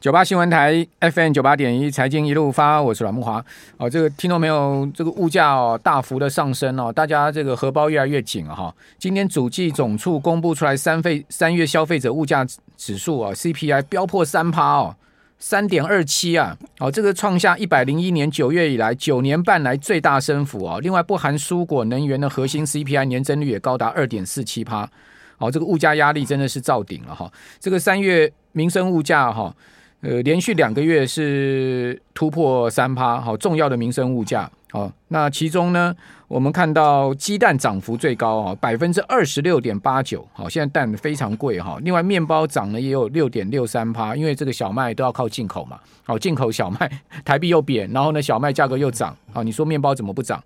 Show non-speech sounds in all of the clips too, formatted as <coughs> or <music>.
九八新闻台 FM 九八点一财经一路发，我是阮木华。哦，这个听到没有？这个物价哦大幅的上升哦，大家这个荷包越来越紧了哈。今天主计总处公布出来三费三月消费者物价指数啊 CPI 飙破三趴哦，三点二七啊，哦这个创下一百零一年九月以来九年半来最大升幅啊。另外不含蔬果能源的核心 CPI 年增率也高达二点四七趴。哦，这个物价压力真的是造顶了哈。这个三月民生物价哈。呃，连续两个月是突破三趴，好重要的民生物价，好，那其中呢，我们看到鸡蛋涨幅最高啊，百分之二十六点八九，好，现在蛋非常贵哈。另外，面包涨了也有六点六三趴，因为这个小麦都要靠进口嘛，好，进口小麦台币又贬，然后呢，小麦价格又涨，好，你说面包怎么不涨？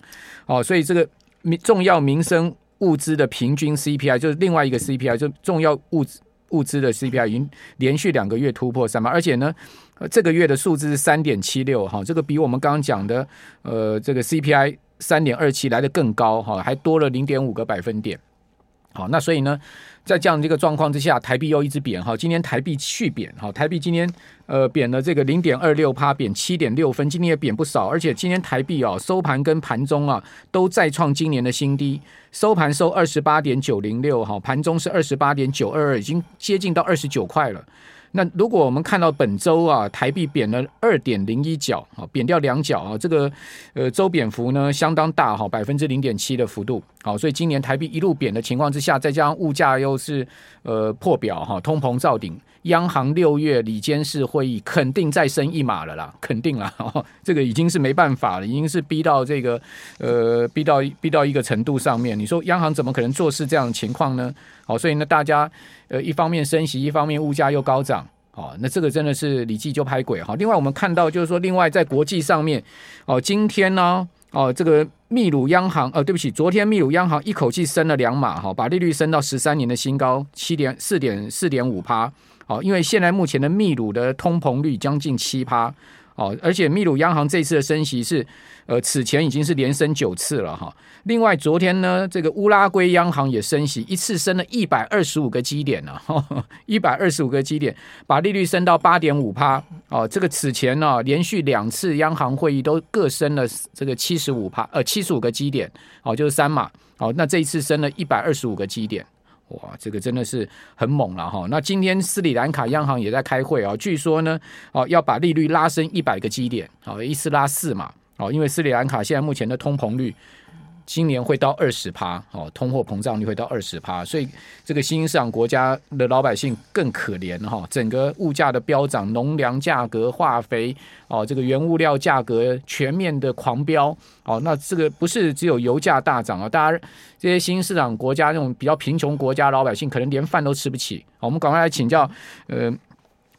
哦，所以这个民重要民生物资的平均 CPI 就是另外一个 CPI，就重要物资。物资的 CPI 已经连续两个月突破三嘛，而且呢，呃这个月的数字是三点七六哈，这个比我们刚刚讲的呃这个 CPI 三点二七来的更高哈，还多了零点五个百分点。好，那所以呢，在这样的一个状况之下，台币又一直贬哈。今天台币续贬哈，台币今天呃贬了这个零点二六趴，贬七点六分，今天也贬不少。而且今天台币哦收盘跟盘中啊都再创今年的新低，收盘收二十八点九零六哈，盘中是二十八点九二二，已经接近到二十九块了。那如果我们看到本周啊，台币贬了二点零一角啊，贬掉两角啊，这个呃周贬幅呢相当大哈，百分之零点七的幅度。好，所以今年台币一路贬的情况之下，再加上物价又是呃破表哈，通膨造顶，央行六月里监事会议肯定再升一码了啦，肯定啦，<laughs> 这个已经是没办法了，已经是逼到这个呃逼到逼到一个程度上面。你说央行怎么可能做事这样的情况呢？好，所以呢，大家呃一方面升息，一方面物价又高涨，好，那这个真的是李记就拍鬼哈。另外我们看到就是说，另外在国际上面，哦，今天呢，哦，这个秘鲁央行，呃，对不起，昨天秘鲁央行一口气升了两码，哈，把利率升到十三年的新高，七点四点四点五趴，好，因为现在目前的秘鲁的通膨率将近七趴。哦，而且秘鲁央行这次的升息是，呃，此前已经是连升九次了哈。另外，昨天呢，这个乌拉圭央行也升息，一次升了一百二十五个基点呢，一百二十五个基点，把利率升到八点五趴。哦，这个此前呢，哦，连续两次央行会议都各升了这个七十五趴，呃，七十五个基点，哦，就是三码。哦，那这一次升了一百二十五个基点。哇，这个真的是很猛了哈！那今天斯里兰卡央行也在开会啊，据说呢，哦要把利率拉升一百个基点，哦一次拉四嘛，哦因为斯里兰卡现在目前的通膨率。今年会到二十趴，哦，通货膨胀率会到二十趴，所以这个新兴市场国家的老百姓更可怜哈，整个物价的飙涨，农粮价格、化肥哦，这个原物料价格全面的狂飙哦，那这个不是只有油价大涨啊，大家这些新兴市场国家那种比较贫穷国家老百姓可能连饭都吃不起，我们赶快来请教，呃。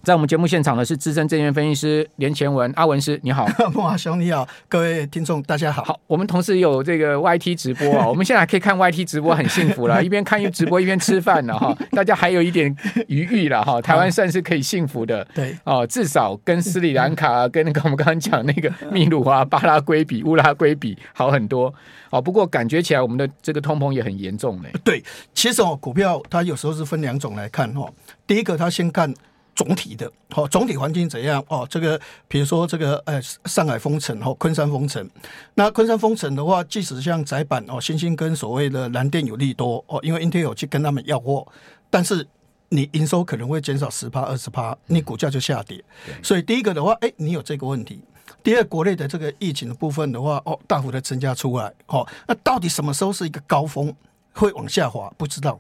在我们节目现场的是资深证券分析师连前文阿文师，你好，<laughs> 慕驊兄你好，各位听众大家好。好，我们同时有这个 YT 直播啊，<laughs> 我们现在可以看 YT 直播，很幸福了，<laughs> 一边看直播一边吃饭了哈，大家还有一点余裕了哈，台湾算是可以幸福的，对哦，至少跟斯里兰卡跟那个我们刚刚讲那个秘鲁啊、巴拉圭比、乌拉圭比好很多哦。不过感觉起来我们的这个通膨也很严重嘞。对，其实哦，股票它有时候是分两种来看哈，第一个它先看。总体的，好，总体环境怎样？哦，这个比如说这个，呃，上海封城，哦，昆山封城。那昆山封城的话，即使像载板，哦，新兴跟所谓的蓝电有利多，哦，因为 Intel 有去跟他们要货，但是你营收可能会减少十趴、二十趴，你股价就下跌。所以第一个的话，哎，你有这个问题。第二，国内的这个疫情的部分的话，哦，大幅的增加出来，哦，那到底什么时候是一个高峰，会往下滑？不知道，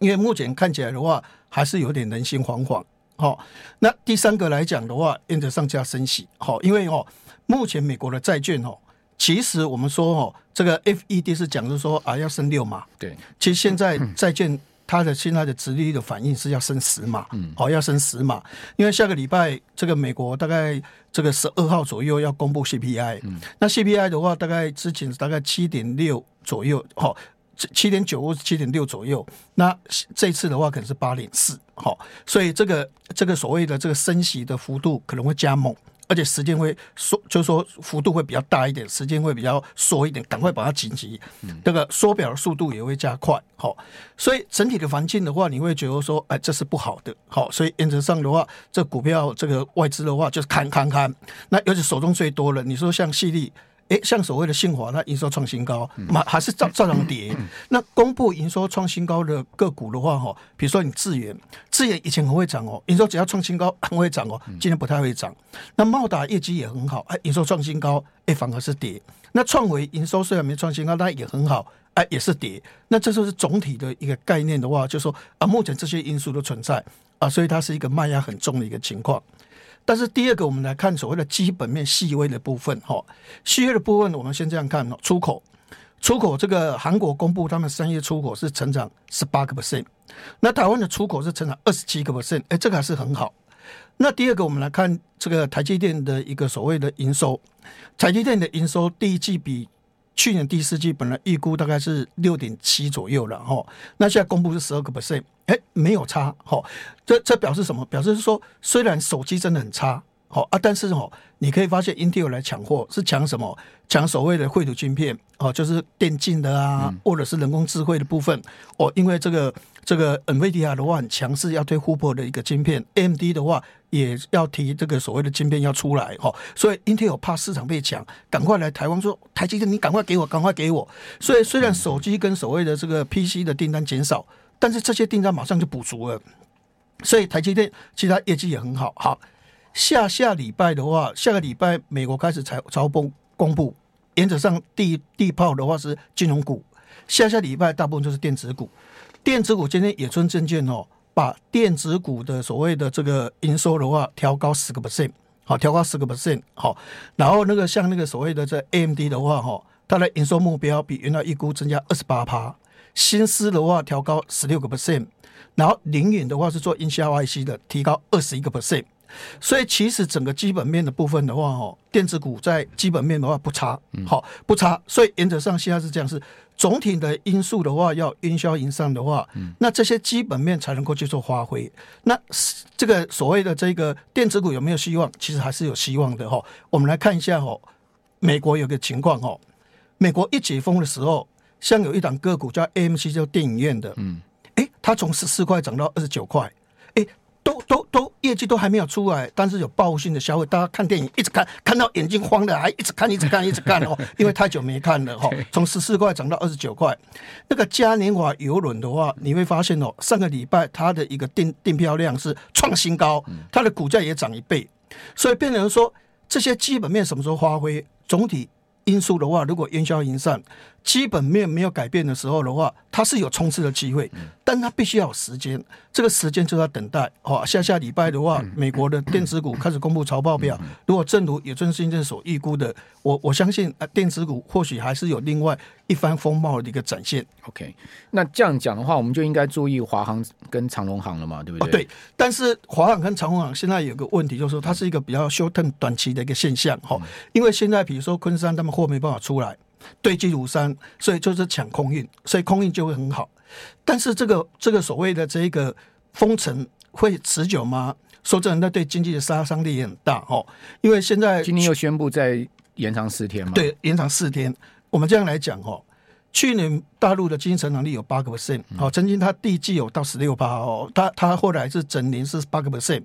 因为目前看起来的话，还是有点人心惶惶。好，那第三个来讲的话，原则上加升息。好，因为哦，目前美国的债券哦，其实我们说哦，这个 FED 是讲是说啊要升六码。对，其实现在债券它的现在的殖利率的反应是要升十码。嗯，好，要升十码，因为下个礼拜这个美国大概这个十二号左右要公布 CPI。嗯，那 CPI 的话，大概之前大概七点六左右。好。七点九或七点六左右，那这次的话可能是八点四，好，所以这个这个所谓的这个升息的幅度可能会加猛，而且时间会缩，就是说幅度会比较大一点，时间会比较缩一点，赶快把它紧急，这个缩表的速度也会加快。好，所以整体的环境的话，你会觉得说，哎，这是不好的。好，所以原则上的话，这股票这个外资的话就是看看看，那尤其手中最多了，你说像矽力。诶，像所谓的信华，它营收创新高，嘛还是照照常跌。<clears throat> 那公布营收创新高的个股的话，哈，比如说你智源，智源以前很会涨哦，营收只要创新高 <coughs> 很会涨哦，今天不太会涨。那茂达业绩也很好，哎，营收创新高，哎，反而是跌。那创维营收虽然没创新高，但也很好，哎，也是跌。那这就是总体的一个概念的话，就是说啊，目前这些因素都存在啊，所以它是一个卖压很重的一个情况。但是第二个，我们来看所谓的基本面细微的部分，哈，细微的部分，我们先这样看哦，出口，出口这个韩国公布他们三月出口是成长十八个 percent，那台湾的出口是成长二十七个 percent，哎，这个还是很好。那第二个，我们来看这个台积电的一个所谓的营收，台积电的营收第一季比去年第四季本来预估大概是六点七左右了，哈，那现在公布是十二个 percent。哎，没有差，哈，这这表示什么？表示说，虽然手机真的很差，好啊，但是哦，你可以发现，Intel 来抢货是抢什么？抢所谓的绘图晶片，哦，就是电竞的啊，或者是人工智慧的部分，哦，因为这个这个 NVIDIA 的话很强势，要推 Hopper 的一个晶片，AMD 的话也要提这个所谓的晶片要出来，哦，所以 Intel 怕市场被抢，赶快来台湾说，台积电你赶快给我，赶快给我。所以虽然手机跟所谓的这个 PC 的订单减少。但是这些订单马上就补足了，所以台积电其他业绩也很好。好，下下礼拜的话，下个礼拜美国开始财财报公布，原则上第第一炮的话是金融股，下下礼拜大部分就是电子股。电子股今天野村证券哦，把电子股的所谓的这个营收的话调高十个 percent，好，调高十个 percent，好，然后那个像那个所谓的这 AMD 的话哈，它的营收目标比原来预估增加二十八趴。新思的话调高十六个 percent，然后凌云的话是做音效 IC 的，提高二十一个 percent，所以其实整个基本面的部分的话，哦，电子股在基本面的话不差，好不差，所以原则上现在是这样，是总体的因素的话要云霄云上的话，那这些基本面才能够去做发挥。那这个所谓的这个电子股有没有希望？其实还是有希望的哈。我们来看一下哈，美国有个情况哈，美国一解封的时候。像有一档个股叫 AMC，叫电影院的，嗯，哎，它从十四块涨到二十九块，哎，都都都业绩都还没有出来，但是有报复性的消费，大家看电影一直看，看到眼睛慌的，还一直看，一直看，一直看哦，<laughs> 因为太久没看了哈，从十四块涨到二十九块。那个嘉年华邮轮的话，你会发现哦，上个礼拜它的一个订订票量是创新高，它的股价也涨一倍，所以变成说这些基本面什么时候发挥？总体因素的话，如果烟消云散。基本面没有改变的时候的话，它是有冲刺的机会，但它必须要有时间，这个时间就要等待。好，下下礼拜的话，美国的电子股开始公布财报表，如果正如野村证券所预估的，我我相信啊，电子股或许还是有另外一番风貌的一个展现。OK，那这样讲的话，我们就应该注意华航跟长荣航了嘛，对不对？对，但是华航跟长荣航现在有个问题，就是说它是一个比较 short term 短期的一个现象。哈，因为现在比如说昆山他们货没办法出来。堆积如山，所以就是抢空运，所以空运就会很好。但是这个这个所谓的这个封城会持久吗？说真的，那对经济的杀伤力也很大哦。因为现在今天又宣布再延长四天嘛，对，延长四天。我们这样来讲哦，去年大陆的经济成长率有八个 percent，好，曾经它第一季有到十六八哦，它它后来是整年是八个 percent，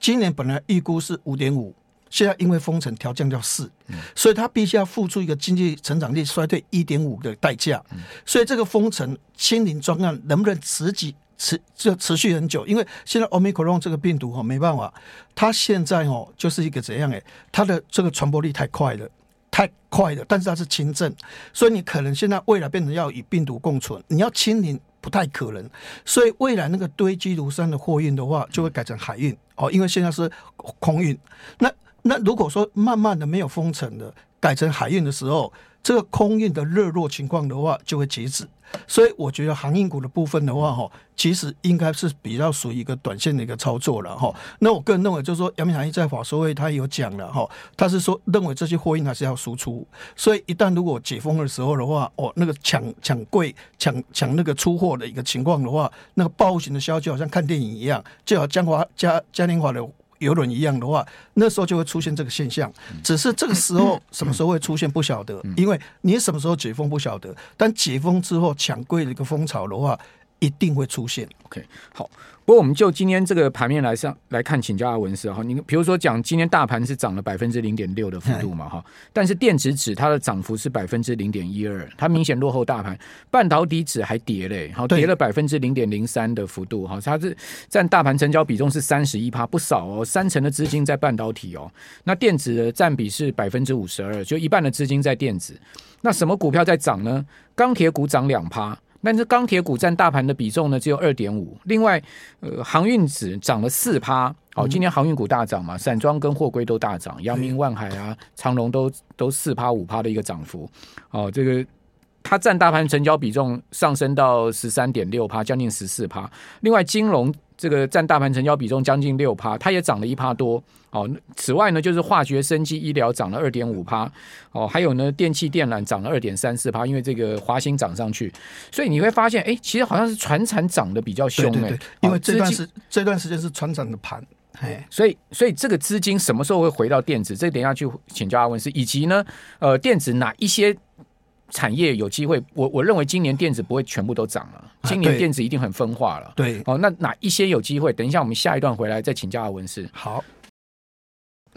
今年本来预估是五点五。现在因为封城调降到四，所以他必须要付出一个经济成长率衰退一点五的代价。所以这个封城清零专案能不能持续持就持续很久？因为现在 Omicron 这个病毒哈没办法，它现在哦就是一个怎样诶，它的这个传播力太快了，太快了。但是它是轻症，所以你可能现在未来变成要与病毒共存，你要清零不太可能。所以未来那个堆积如山的货运的话，就会改成海运哦，因为现在是空运那。那如果说慢慢的没有封城的，改成海运的时候，这个空运的热络情况的话，就会截止。所以我觉得航运股的部分的话，哈，其实应该是比较属于一个短线的一个操作了，哈。那我个人认为，就是说，杨明海在法说会他有讲了，哈，他是说认为这些货运还是要输出。所以一旦如果解封的时候的话，哦，那个抢抢柜、抢抢那个出货的一个情况的话，那个报复性的消息好像看电影一样，就好像嘉华嘉嘉年华的。邮轮一样的话，那时候就会出现这个现象。只是这个时候 <coughs> 什么时候会出现不晓得，因为你什么时候解封不晓得，但解封之后抢柜的一个风潮的话，一定会出现。OK，好。不过，我们就今天这个盘面来上来看，请教阿文士哈。你比如说讲，今天大盘是涨了百分之零点六的幅度嘛哈，但是电子纸它的涨幅是百分之零点一二，它明显落后大盘。半导体纸还跌嘞，好跌了百分之零点零三的幅度哈，它是占大盘成交比重是三十一趴，不少哦，三成的资金在半导体哦。那电子的占比是百分之五十二，就一半的资金在电子。那什么股票在涨呢？钢铁股涨两趴。但是钢铁股占大盘的比重呢，只有二点五。另外，呃，航运指涨了四趴。好，今天航运股大涨嘛，散装跟货柜都大涨，阳明、万海啊、长隆都都四趴五趴的一个涨幅。哦，这个它占大盘成交比重上升到十三点六趴，将近十四趴。另外，金融。这个占大盘成交比重将近六趴，它也涨了一趴多。哦，此外呢，就是化学、生技、医疗涨了二点五趴。哦，还有呢，电器电缆涨了二点三四趴，因为这个华兴涨上去，所以你会发现，哎，其实好像是船产涨得比较凶。对对对，因为这段时这段时间是船产的盘。哎，所以所以这个资金什么时候会回到电子？这个等一下去请教阿文是，以及呢，呃，电子哪一些？产业有机会，我我认为今年电子不会全部都涨了，今年电子一定很分化了。对，哦，那哪一些有机会？等一下我们下一段回来再请教阿文士。好，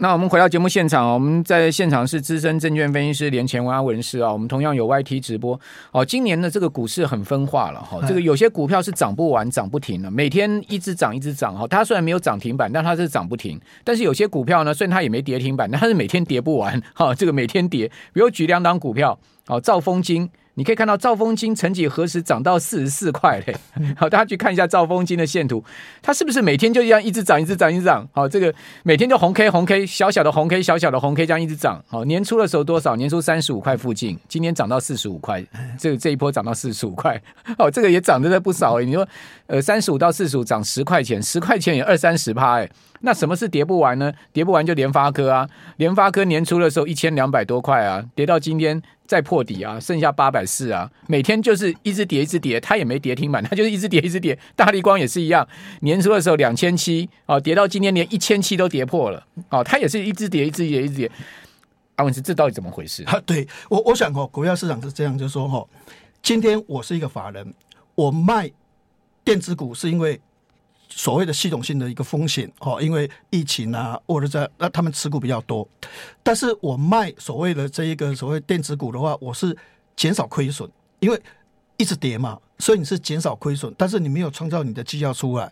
那我们回到节目现场，我们在现场是资深证券分析师连前文阿文师啊，我们同样有 YT 直播。哦，今年的这个股市很分化了哈，这个有些股票是涨不完、涨不停的，每天一直涨、一直涨哈。它虽然没有涨停板，但它是涨不停。但是有些股票呢，虽然它也没跌停板，但它是每天跌不完哈。这个每天跌，比如举两档股票。哦，兆丰金，你可以看到兆丰金曾几何时涨到四十四块嘞？<laughs> 好，大家去看一下兆丰金的线图，它是不是每天就这样一直涨，一直涨，一直涨？好，这个每天就红 K 红 K，小小的红 K，小小的红 K，这样一直涨。好，年初的时候多少？年初三十五块附近，今天涨到四十五块，这个这一波涨到四十五块。<laughs> 哦，这个也涨得不少哎。你说，呃，三十五到四十五涨十块钱，十块钱也二三十趴哎。那什么是跌不完呢？跌不完就联发科啊，联发科年初的时候一千两百多块啊，跌到今天再破底啊，剩下八百四啊，每天就是一直跌一直跌，它也没跌停板，它就是一直跌一直跌。大立光也是一样，年初的时候两千七啊，跌到今天连一千七都跌破了，啊，它也是一直跌一直跌一直跌。阿文师，这到底怎么回事？啊，对我我想哦，股票市场是这样，就是说哈，今天我是一个法人，我卖电子股是因为。所谓的系统性的一个风险哦，因为疫情啊，或者在那他们持股比较多，但是我卖所谓的这一个所谓电子股的话，我是减少亏损，因为一直跌嘛，所以你是减少亏损，但是你没有创造你的绩效出来，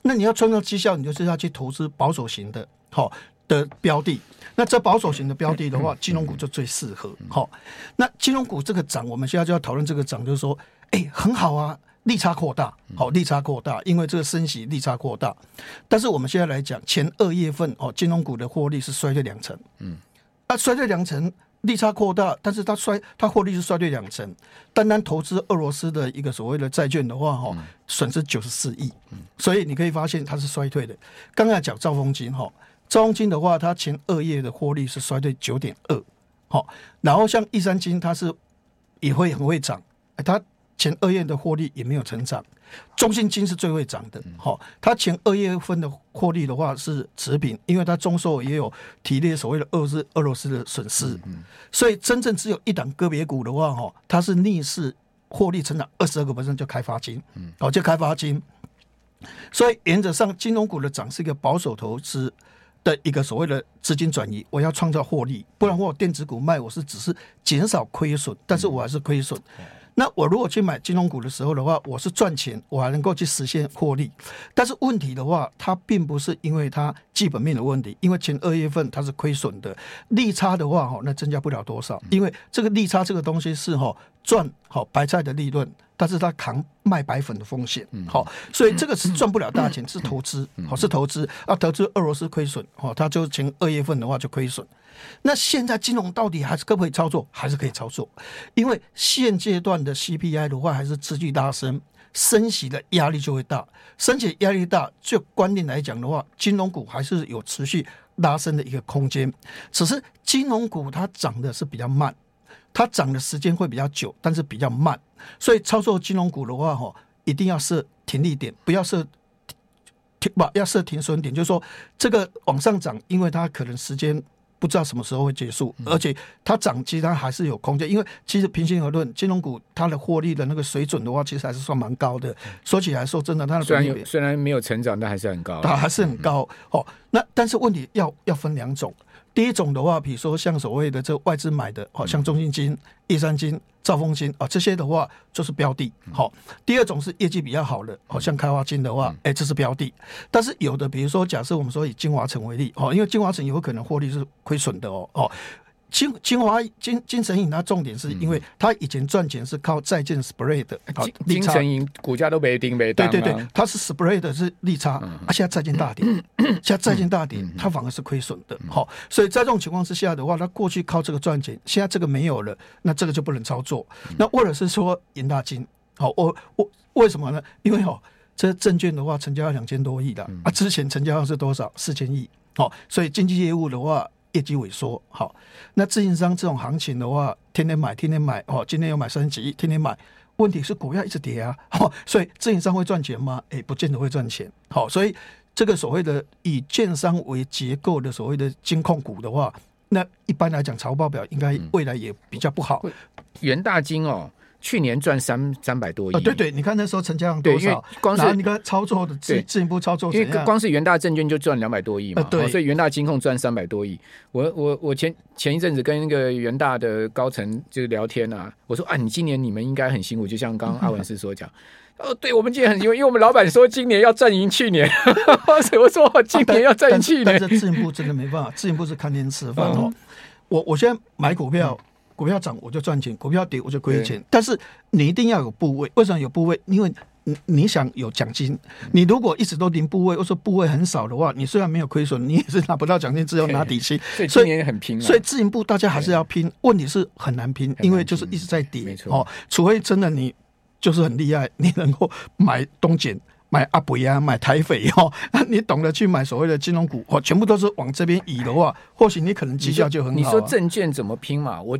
那你要创造绩效，你就是要去投资保守型的好的标的，那这保守型的标的的话，金融股就最适合好。那金融股这个涨，我们现在就要讨论这个涨，就是说，哎，很好啊。利差扩大，好，利差扩大，因为这个升息利差扩大。但是我们现在来讲，前二月份哦，金融股的获利是衰退两成，嗯，啊衰退两成，利差扩大，但是它衰，它获利是衰退两成。单单投资俄罗斯的一个所谓的债券的话，哈，损失九十四亿，所以你可以发现它是衰退的。刚才讲兆丰金哈，兆丰金的话，它前二月的获利是衰退九点二，好，然后像玉山金，它是也会很会涨，它。前二月的获利也没有成长，中信金是最会涨的。好，它前二月份的获利的话是持平，因为它中寿也有体列所谓的俄罗斯俄罗斯的损失，所以真正只有一档个别股的话，哈，它是逆势获利成长二十二个百分点，就开发金，哦，就开发金。所以原则上，金融股的涨是一个保守投资的一个所谓的资金转移，我要创造获利，不然我电子股卖我是只是减少亏损，但是我还是亏损。那我如果去买金融股的时候的话，我是赚钱，我还能够去实现获利。但是问题的话，它并不是因为它基本面的问题，因为前二月份它是亏损的，利差的话哈，那增加不了多少，因为这个利差这个东西是哈赚好白菜的利润，但是他扛卖白粉的风险，好，所以这个是赚不了大钱，是投资，好是投资啊，投资俄罗斯亏损，好，它就前二月份的话就亏损。那现在金融到底还是可不可以操作？还是可以操作，因为现阶段的 CPI 的话还是持续拉升，升息的压力就会大。升息压力大，就观念来讲的话，金融股还是有持续拉升的一个空间。只是金融股它涨的是比较慢，它涨的时间会比较久，但是比较慢。所以操作金融股的话，哈，一定要设停利点，不要设停不要设停损点，就是说这个往上涨，因为它可能时间。不知道什么时候会结束，而且它涨，其实它还是有空间，因为其实平心而论，金融股它的获利的那个水准的话，其实还是算蛮高的。说起来说真的，它的虽然有虽然没有成长，但还是很高，它还是很高。哦，那但是问题要要分两种。第一种的话，比如说像所谓的这外资买的，好像中信金、叶山金、兆丰金啊，这些的话就是标的。好，第二种是业绩比较好的，好像开发金的话，哎，这是标的。但是有的，比如说假设我们说以金华城为例，哦，因为金华城有可能获利是亏损的哦，哦。金金华金金城银，它重点是因为它以前赚钱是靠债券 spread 的，金金城银股价都没跌没跌，对对对，它是 spread 是利差，而且债券大跌，现在债券大跌，它反而是亏损的。好，所以在这种情况之下的话，它过去靠这个赚钱，现在这个没有了，那这个就不能操作。那或者是说银大金，好，我我为什么呢？因为哦，这证券的话成交要两千多亿的啊，之前成交量是多少？四千亿。好，所以经纪业务的话。业绩萎缩，好，那自营商这种行情的话，天天买，天天买，哦，今天又买三十几亿，天天买，问题是股票一直跌啊，<laughs> 哦，所以自营商会赚钱吗？哎、欸，不见得会赚钱，好，所以这个所谓的以券商为结构的所谓的金控股的话，那一般来讲财务报表应该未来也比较不好。元大金哦。去年赚三三百多亿，哦，对对，你看那时候成交量多少？光是你看操作的自自营部操作，因为光是元大证券就赚两百多亿嘛，呃、对，所以元大金控赚三百多亿。我我我前前一阵子跟那个元大的高层就聊天啊，我说啊，你今年你们应该很辛苦，就像刚刚阿文师所讲，<laughs> 哦，对我们今年很辛苦，因为我们老板说今年要赚赢去年，所 <laughs> 以我说我今年要赚赢去年。但是自营部真的没办法，自营部是看天吃饭哦。我我现在买股票。嗯股票涨我就赚钱，股票跌我就亏钱。但是你一定要有部位，为什么有部位？因为你你想有奖金。你如果一直都零部位，或者说部位很少的话，你虽然没有亏损，你也是拿不到奖金，只有拿底薪。所以今年也很拼。所以自营部大家还是要拼，问题是很难拼，因为就是一直在跌。没错哦，除非真的你就是很厉害，你能够买东碱。买阿北啊，买台肥哦，<laughs> 你懂得去买所谓的金融股哦，全部都是往这边移的话，或许你可能绩效就很好，啊。你说证券怎么拼嘛？我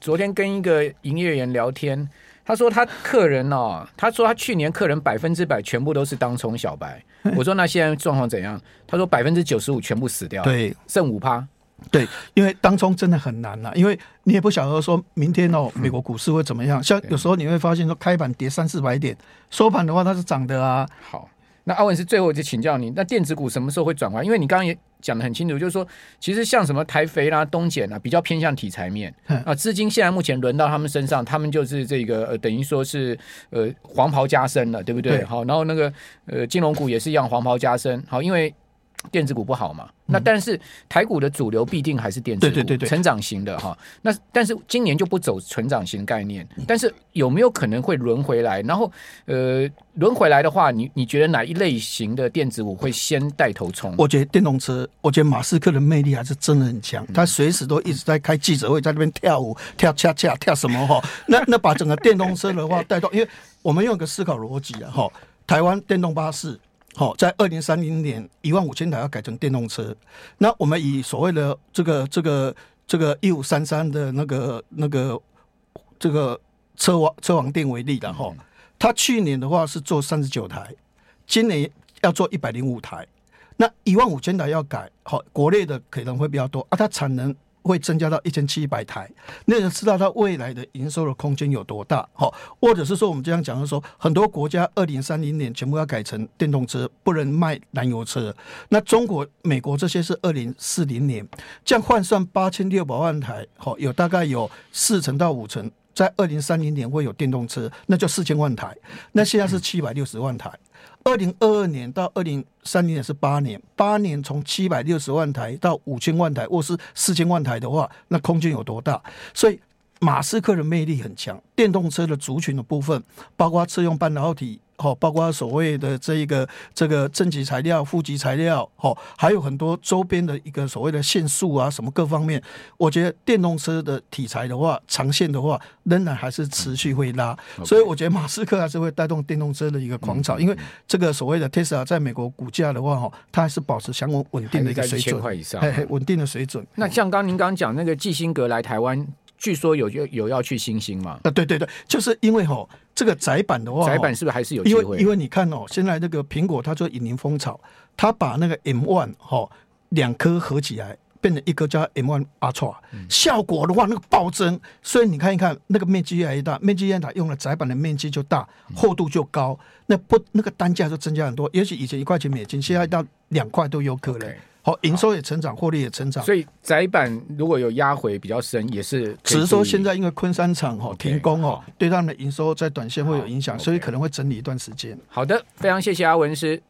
昨天跟一个营业员聊天，他说他客人哦，他说他去年客人百分之百全部都是当冲小白。我说那现在状况怎样？他说百分之九十五全部死掉，对，剩五趴。对，因为当中真的很难呐，因为你也不晓得说明天哦，美国股市会怎么样。像有时候你会发现说，开盘跌三四百点，收盘的话它是涨的啊。好，那阿文是最后就请教你，那电子股什么时候会转换？因为你刚刚也讲的很清楚，就是说，其实像什么台肥啦、东碱啊，比较偏向题材面啊，资金现在目前轮到他们身上，他们就是这个呃，等于说是呃黄袍加身了，对不对？对好，然后那个呃金融股也是一样黄袍加身，好，因为。电子股不好嘛？那但是台股的主流必定还是电子股，成长型的哈。那但是今年就不走成长型概念，但是有没有可能会轮回来？然后呃，轮回来的话，你你觉得哪一类型的电子股会先带头冲？我觉得电动车，我觉得马斯克的魅力还是真的很强，他随时都一直在开记者会，在那边跳舞、跳恰恰、跳什么哈？那 <laughs> 那把整个电动车的话带动，因为我们用个思考逻辑啊哈，台湾电动巴士。好，在二零三零年，一万五千台要改成电动车。那我们以所谓的这个这个这个一五三三的那个那个这个车王车王店为例的哈，它去年的话是做三十九台，今年要做一百零五台。那一万五千台要改，好，国内的可能会比较多啊，它产能。会增加到一千七百台，那人知道它未来的营收的空间有多大，好，或者是说我们这样讲的说，很多国家二零三零年全部要改成电动车，不能卖燃油车。那中国、美国这些是二零四零年，这样换算八千六百万台，好，有大概有四成到五成在二零三零年会有电动车，那就四千万台。那现在是七百六十万台。二零二二年到二零三零年是八年，八年从七百六十万台到五千万台，或是四千万台的话，那空间有多大？所以马斯克的魅力很强，电动车的族群的部分，包括车用半导体。哦，包括所谓的这一个这个正极材料、负极材料，哦，还有很多周边的一个所谓的限速啊，什么各方面，我觉得电动车的题材的话，长线的话，仍然还是持续会拉，嗯、所以我觉得马斯克还是会带动电动车的一个狂潮，嗯、因为这个所谓的 Tesla 在美国股价的话，哈，它还是保持相稳稳定的一个水准，块以上，稳定的水准。那像刚您刚讲那个基辛格来台湾，据说有有有要去星星嘛？啊，对对对，就是因为哈。这个窄板的话，窄板是不是还是有机会？因为因为你看哦，现在那个苹果它做引领风潮，它把那个 M One 哈两颗合起来。变成一个叫 M1 Ultra，效果的话那个暴增，所以你看一看那个面积越来越大，面积越大用了窄板的面积就大，厚度就高，那不那个单价就增加很多，也许以前一块钱美金，现在到两块都有可能。好，营收也成长，获利也成长。所以窄板如果有压回比较深，也是只是说现在因为昆山厂哈停工哦，对他们的营收在短线会有影响，所以可能会整理一段时间。好的，非常谢谢阿文师。